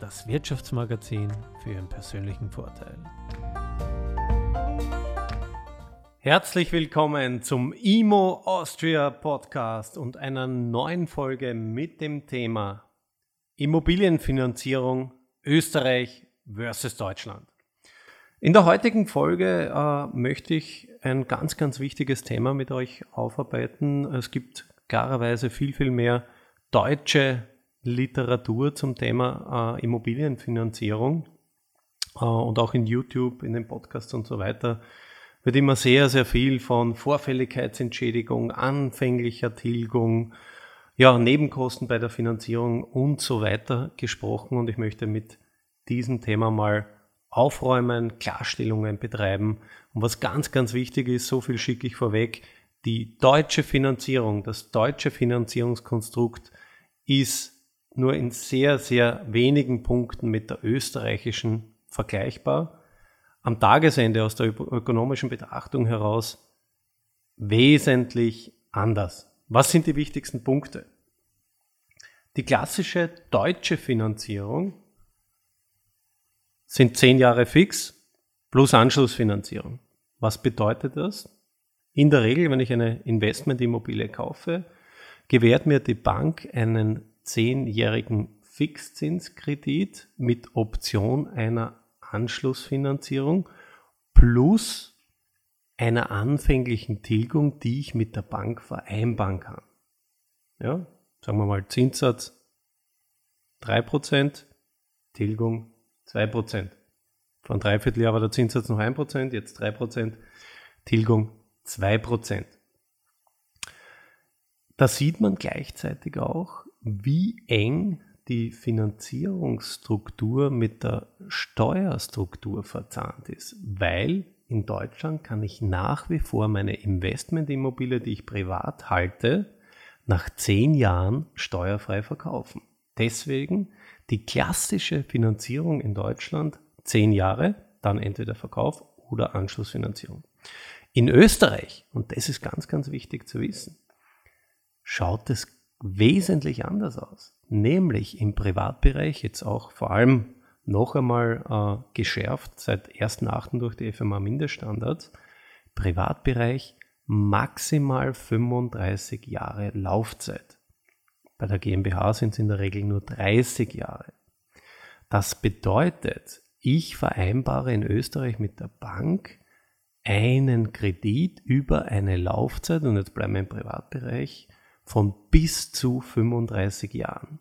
das Wirtschaftsmagazin für Ihren persönlichen Vorteil. Herzlich willkommen zum IMO Austria Podcast und einer neuen Folge mit dem Thema Immobilienfinanzierung Österreich versus Deutschland. In der heutigen Folge äh, möchte ich ein ganz, ganz wichtiges Thema mit euch aufarbeiten. Es gibt klarerweise viel, viel mehr deutsche Literatur zum Thema äh, Immobilienfinanzierung äh, und auch in YouTube, in den Podcasts und so weiter wird immer sehr, sehr viel von Vorfälligkeitsentschädigung, anfänglicher Tilgung, ja, Nebenkosten bei der Finanzierung und so weiter gesprochen. Und ich möchte mit diesem Thema mal aufräumen, Klarstellungen betreiben. Und was ganz, ganz wichtig ist, so viel schicke ich vorweg, die deutsche Finanzierung, das deutsche Finanzierungskonstrukt ist nur in sehr, sehr wenigen Punkten mit der österreichischen vergleichbar. Am Tagesende aus der ökonomischen Betrachtung heraus wesentlich anders. Was sind die wichtigsten Punkte? Die klassische deutsche Finanzierung sind zehn Jahre fix plus Anschlussfinanzierung. Was bedeutet das? In der Regel, wenn ich eine Investmentimmobilie kaufe, gewährt mir die Bank einen zehnjährigen Fixzinskredit mit Option einer Anschlussfinanzierung plus einer anfänglichen Tilgung, die ich mit der Bank vereinbaren kann. Ja, sagen wir mal Zinssatz 3%, Tilgung 2%. Vor einem Dreivierteljahr war der Zinssatz noch 1%, jetzt 3%, Tilgung 2%. Da sieht man gleichzeitig auch, wie eng die Finanzierungsstruktur mit der Steuerstruktur verzahnt ist, weil in Deutschland kann ich nach wie vor meine Investmentimmobilie, die ich privat halte, nach zehn Jahren steuerfrei verkaufen. Deswegen die klassische Finanzierung in Deutschland zehn Jahre, dann entweder Verkauf oder Anschlussfinanzierung. In Österreich, und das ist ganz, ganz wichtig zu wissen, schaut es wesentlich anders aus. Nämlich im Privatbereich, jetzt auch vor allem noch einmal äh, geschärft seit 1.8. durch die FMA Mindeststandards, Privatbereich maximal 35 Jahre Laufzeit. Bei der GmbH sind es in der Regel nur 30 Jahre. Das bedeutet, ich vereinbare in Österreich mit der Bank einen Kredit über eine Laufzeit, und jetzt bleiben wir im Privatbereich, von bis zu 35 Jahren.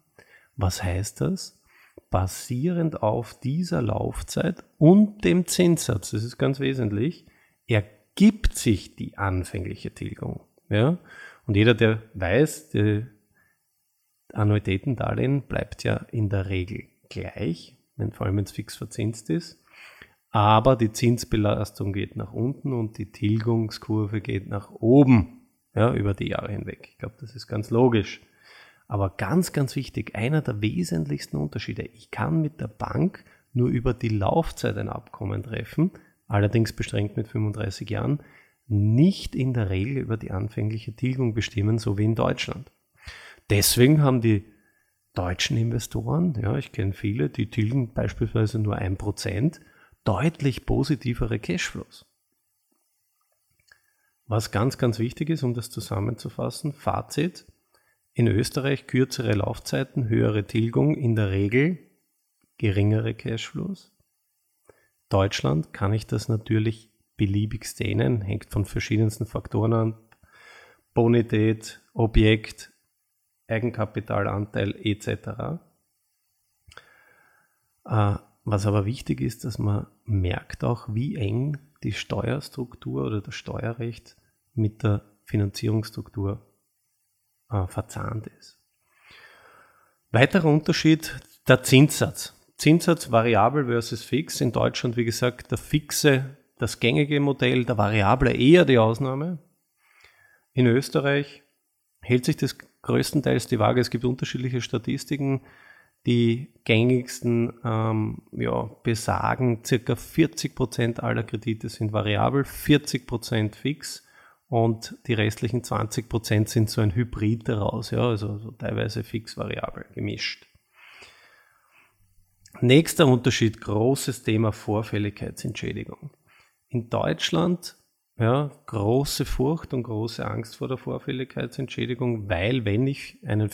Was heißt das? Basierend auf dieser Laufzeit und dem Zinssatz, das ist ganz wesentlich, ergibt sich die anfängliche Tilgung. Ja? Und jeder, der weiß, die Annuitätendarlehen bleibt ja in der Regel gleich, wenn, vor allem wenn es fix verzinst ist. Aber die Zinsbelastung geht nach unten und die Tilgungskurve geht nach oben ja, über die Jahre hinweg. Ich glaube, das ist ganz logisch. Aber ganz, ganz wichtig, einer der wesentlichsten Unterschiede, ich kann mit der Bank nur über die Laufzeit ein Abkommen treffen, allerdings beschränkt mit 35 Jahren, nicht in der Regel über die anfängliche Tilgung bestimmen, so wie in Deutschland. Deswegen haben die deutschen Investoren, ja, ich kenne viele, die tilgen beispielsweise nur ein Prozent, deutlich positivere Cashflows. Was ganz, ganz wichtig ist, um das zusammenzufassen, Fazit, in Österreich kürzere Laufzeiten, höhere Tilgung, in der Regel geringere Cashflows. Deutschland kann ich das natürlich beliebig dehnen, hängt von verschiedensten Faktoren an. Bonität, Objekt, Eigenkapitalanteil etc. Äh, was aber wichtig ist, dass man merkt auch, wie eng die Steuerstruktur oder das Steuerrecht mit der Finanzierungsstruktur äh, verzahnt ist. Weiterer Unterschied, der Zinssatz. Zinssatz variabel versus fix. In Deutschland, wie gesagt, der fixe, das gängige Modell, der variable eher die Ausnahme. In Österreich hält sich das größtenteils die Waage. Es gibt unterschiedliche Statistiken. Die gängigsten ähm, ja, besagen, ca. 40% aller Kredite sind variabel, 40% fix und die restlichen 20% sind so ein Hybrid daraus, ja, also so teilweise fix-variabel gemischt. Nächster Unterschied, großes Thema Vorfälligkeitsentschädigung. In Deutschland ja, große Furcht und große Angst vor der Vorfälligkeitsentschädigung, weil wenn ich einen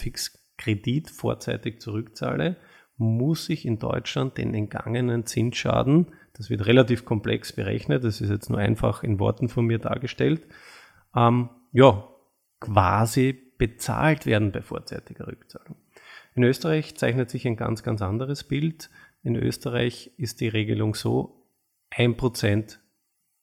Fixkredit vorzeitig zurückzahle, muss ich in Deutschland den entgangenen Zinsschaden, das wird relativ komplex berechnet, das ist jetzt nur einfach in Worten von mir dargestellt, ähm, ja, quasi bezahlt werden bei vorzeitiger Rückzahlung. In Österreich zeichnet sich ein ganz, ganz anderes Bild. In Österreich ist die Regelung so, 1%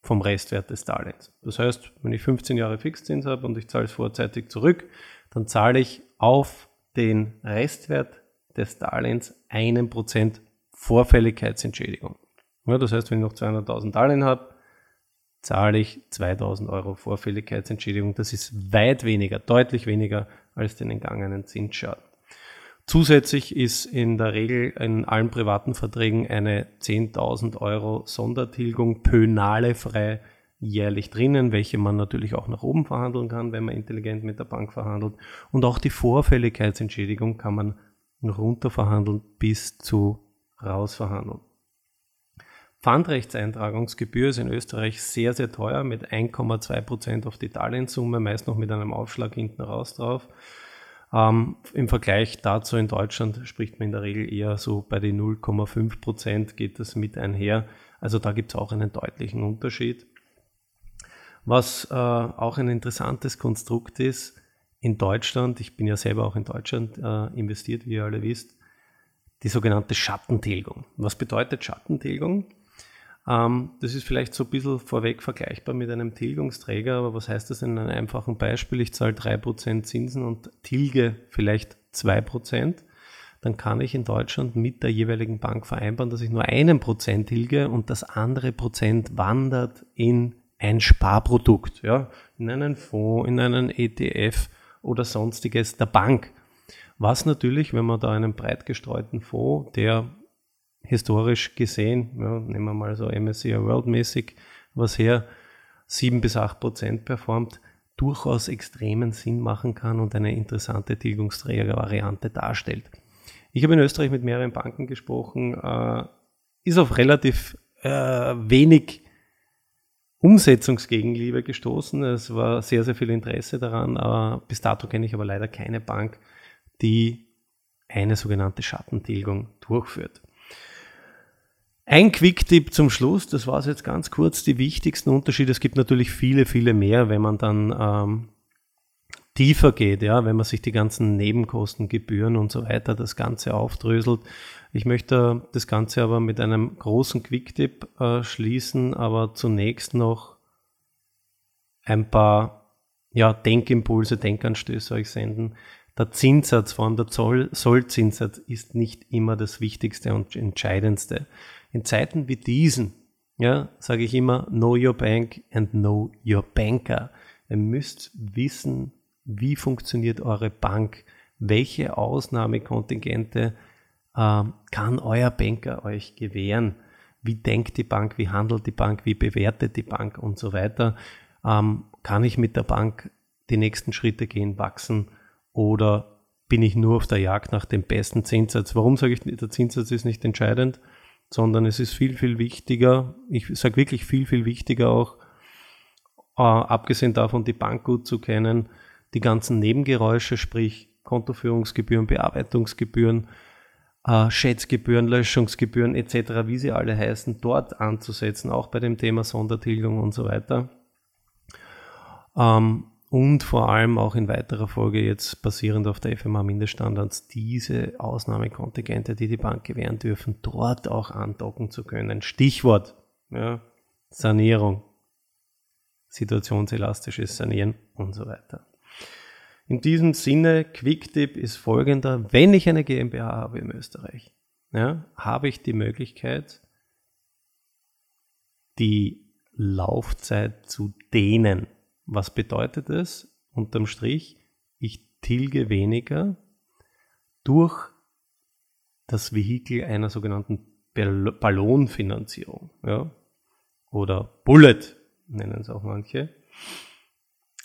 vom Restwert des Darlehens. Das heißt, wenn ich 15 Jahre Fixzins habe und ich zahle es vorzeitig zurück, dann zahle ich auf den Restwert des Darlehens einen Prozent Vorfälligkeitsentschädigung. Ja, das heißt, wenn ich noch 200.000 Darlehen habe, zahle ich 2000 Euro Vorfälligkeitsentschädigung. Das ist weit weniger, deutlich weniger als den entgangenen Zinsschaden. Zusätzlich ist in der Regel in allen privaten Verträgen eine 10.000 Euro Sondertilgung pönalefrei jährlich drinnen, welche man natürlich auch nach oben verhandeln kann, wenn man intelligent mit der Bank verhandelt. Und auch die Vorfälligkeitsentschädigung kann man runter verhandeln bis zu rausverhandeln. Pfandrechtseintragungsgebühr ist in Österreich sehr, sehr teuer mit 1,2% auf die Darlehenssumme, meist noch mit einem Aufschlag hinten raus drauf. Ähm, Im Vergleich dazu in Deutschland spricht man in der Regel eher so bei den 0,5% geht das mit einher. Also da gibt es auch einen deutlichen Unterschied. Was äh, auch ein interessantes Konstrukt ist, in Deutschland, ich bin ja selber auch in Deutschland äh, investiert, wie ihr alle wisst, die sogenannte Schattentilgung. Was bedeutet Schattentilgung? Ähm, das ist vielleicht so ein bisschen vorweg vergleichbar mit einem Tilgungsträger, aber was heißt das in einem einfachen Beispiel? Ich zahle 3% Zinsen und tilge vielleicht 2%. Dann kann ich in Deutschland mit der jeweiligen Bank vereinbaren, dass ich nur einen Prozent tilge und das andere Prozent wandert in ein Sparprodukt, ja, in einen Fonds, in einen ETF oder sonstiges der Bank. Was natürlich, wenn man da einen breit gestreuten Fonds, der historisch gesehen, ja, nehmen wir mal so MSCI World mäßig was her, 7 bis 8 Prozent performt, durchaus extremen Sinn machen kann und eine interessante Tilgungsträgervariante darstellt. Ich habe in Österreich mit mehreren Banken gesprochen, äh, ist auf relativ äh, wenig Umsetzungsgegenliebe gestoßen. Es war sehr, sehr viel Interesse daran. Äh, bis dato kenne ich aber leider keine Bank, die eine sogenannte Schattentilgung durchführt. Ein Quick-Tipp zum Schluss, das war es jetzt ganz kurz, die wichtigsten Unterschiede. Es gibt natürlich viele, viele mehr, wenn man dann ähm, tiefer geht, ja, wenn man sich die ganzen Nebenkosten, Gebühren und so weiter das Ganze aufdröselt. Ich möchte das Ganze aber mit einem großen Quick-Tipp äh, schließen, aber zunächst noch ein paar ja, Denkimpulse, Denkanstöße euch senden. Der Zinssatz, vor allem der Zoll, Sollzinssatz, ist nicht immer das Wichtigste und Entscheidendste. In Zeiten wie diesen, ja, sage ich immer, know your bank and know your banker. Ihr müsst wissen, wie funktioniert eure Bank, welche Ausnahmekontingente äh, kann euer Banker euch gewähren, wie denkt die Bank, wie handelt die Bank, wie bewertet die Bank und so weiter. Ähm, kann ich mit der Bank die nächsten Schritte gehen, wachsen oder bin ich nur auf der Jagd nach dem besten Zinssatz? Warum sage ich, der Zinssatz ist nicht entscheidend? sondern es ist viel, viel wichtiger, ich sage wirklich viel, viel wichtiger auch, äh, abgesehen davon die Bank gut zu kennen, die ganzen Nebengeräusche, sprich Kontoführungsgebühren, Bearbeitungsgebühren, äh, Schätzgebühren, Löschungsgebühren etc., wie sie alle heißen, dort anzusetzen, auch bei dem Thema Sondertilgung und so weiter. Ähm, und vor allem auch in weiterer Folge jetzt basierend auf der FMA-Mindeststandards diese Ausnahmekontingente, die die Bank gewähren dürfen, dort auch andocken zu können. Stichwort ja, Sanierung, situationselastisches Sanieren und so weiter. In diesem Sinne, Quick-Tipp ist folgender, wenn ich eine GmbH habe in Österreich, ja, habe ich die Möglichkeit, die Laufzeit zu dehnen. Was bedeutet es? Unterm Strich, ich tilge weniger durch das Vehikel einer sogenannten Ballonfinanzierung ja? oder Bullet nennen es auch manche.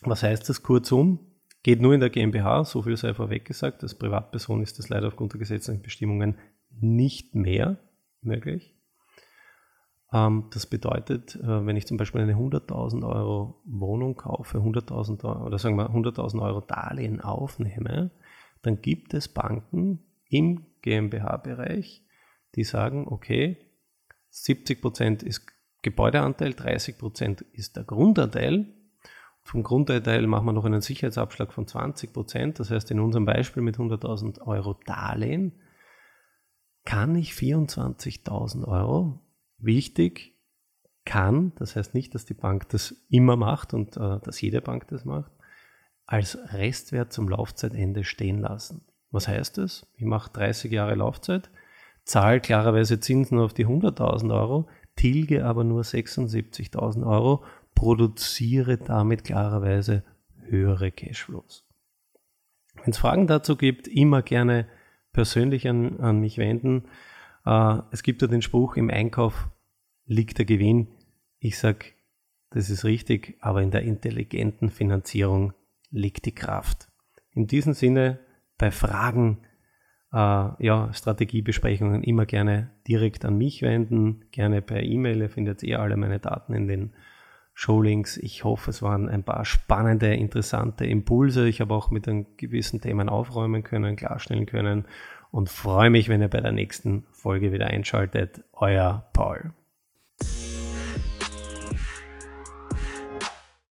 Was heißt das kurzum? Geht nur in der GmbH, so viel sei vorweg gesagt. Als Privatperson ist das leider aufgrund der gesetzlichen Bestimmungen nicht mehr möglich. Ähm, das bedeutet, äh, wenn ich zum Beispiel eine 100.000 Euro Wohnung kaufe, 100.000 oder sagen wir 100.000 Euro Darlehen aufnehme, dann gibt es Banken im GmbH-Bereich, die sagen, okay, 70 Prozent ist Gebäudeanteil, 30 Prozent ist der Grundanteil. Vom Grundanteil machen wir noch einen Sicherheitsabschlag von 20%. Prozent. Das heißt, in unserem Beispiel mit 100.000 Euro Darlehen kann ich 24.000 Euro wichtig kann, das heißt nicht, dass die Bank das immer macht und äh, dass jede Bank das macht, als Restwert zum Laufzeitende stehen lassen. Was heißt das? Ich mache 30 Jahre Laufzeit, zahle klarerweise Zinsen auf die 100.000 Euro, tilge aber nur 76.000 Euro, produziere damit klarerweise höhere Cashflows. Wenn es Fragen dazu gibt, immer gerne persönlich an, an mich wenden. Äh, es gibt ja den Spruch, im Einkauf liegt der Gewinn. Ich sage, das ist richtig, aber in der intelligenten Finanzierung liegt die Kraft. In diesem Sinne, bei Fragen, äh, ja, Strategiebesprechungen immer gerne direkt an mich wenden, gerne per E-Mail. Ihr findet eh alle meine Daten in den Showlinks. Ich hoffe, es waren ein paar spannende, interessante Impulse. Ich habe auch mit einem gewissen Themen aufräumen können, klarstellen können und freue mich, wenn ihr bei der nächsten Folge wieder einschaltet. Euer Paul.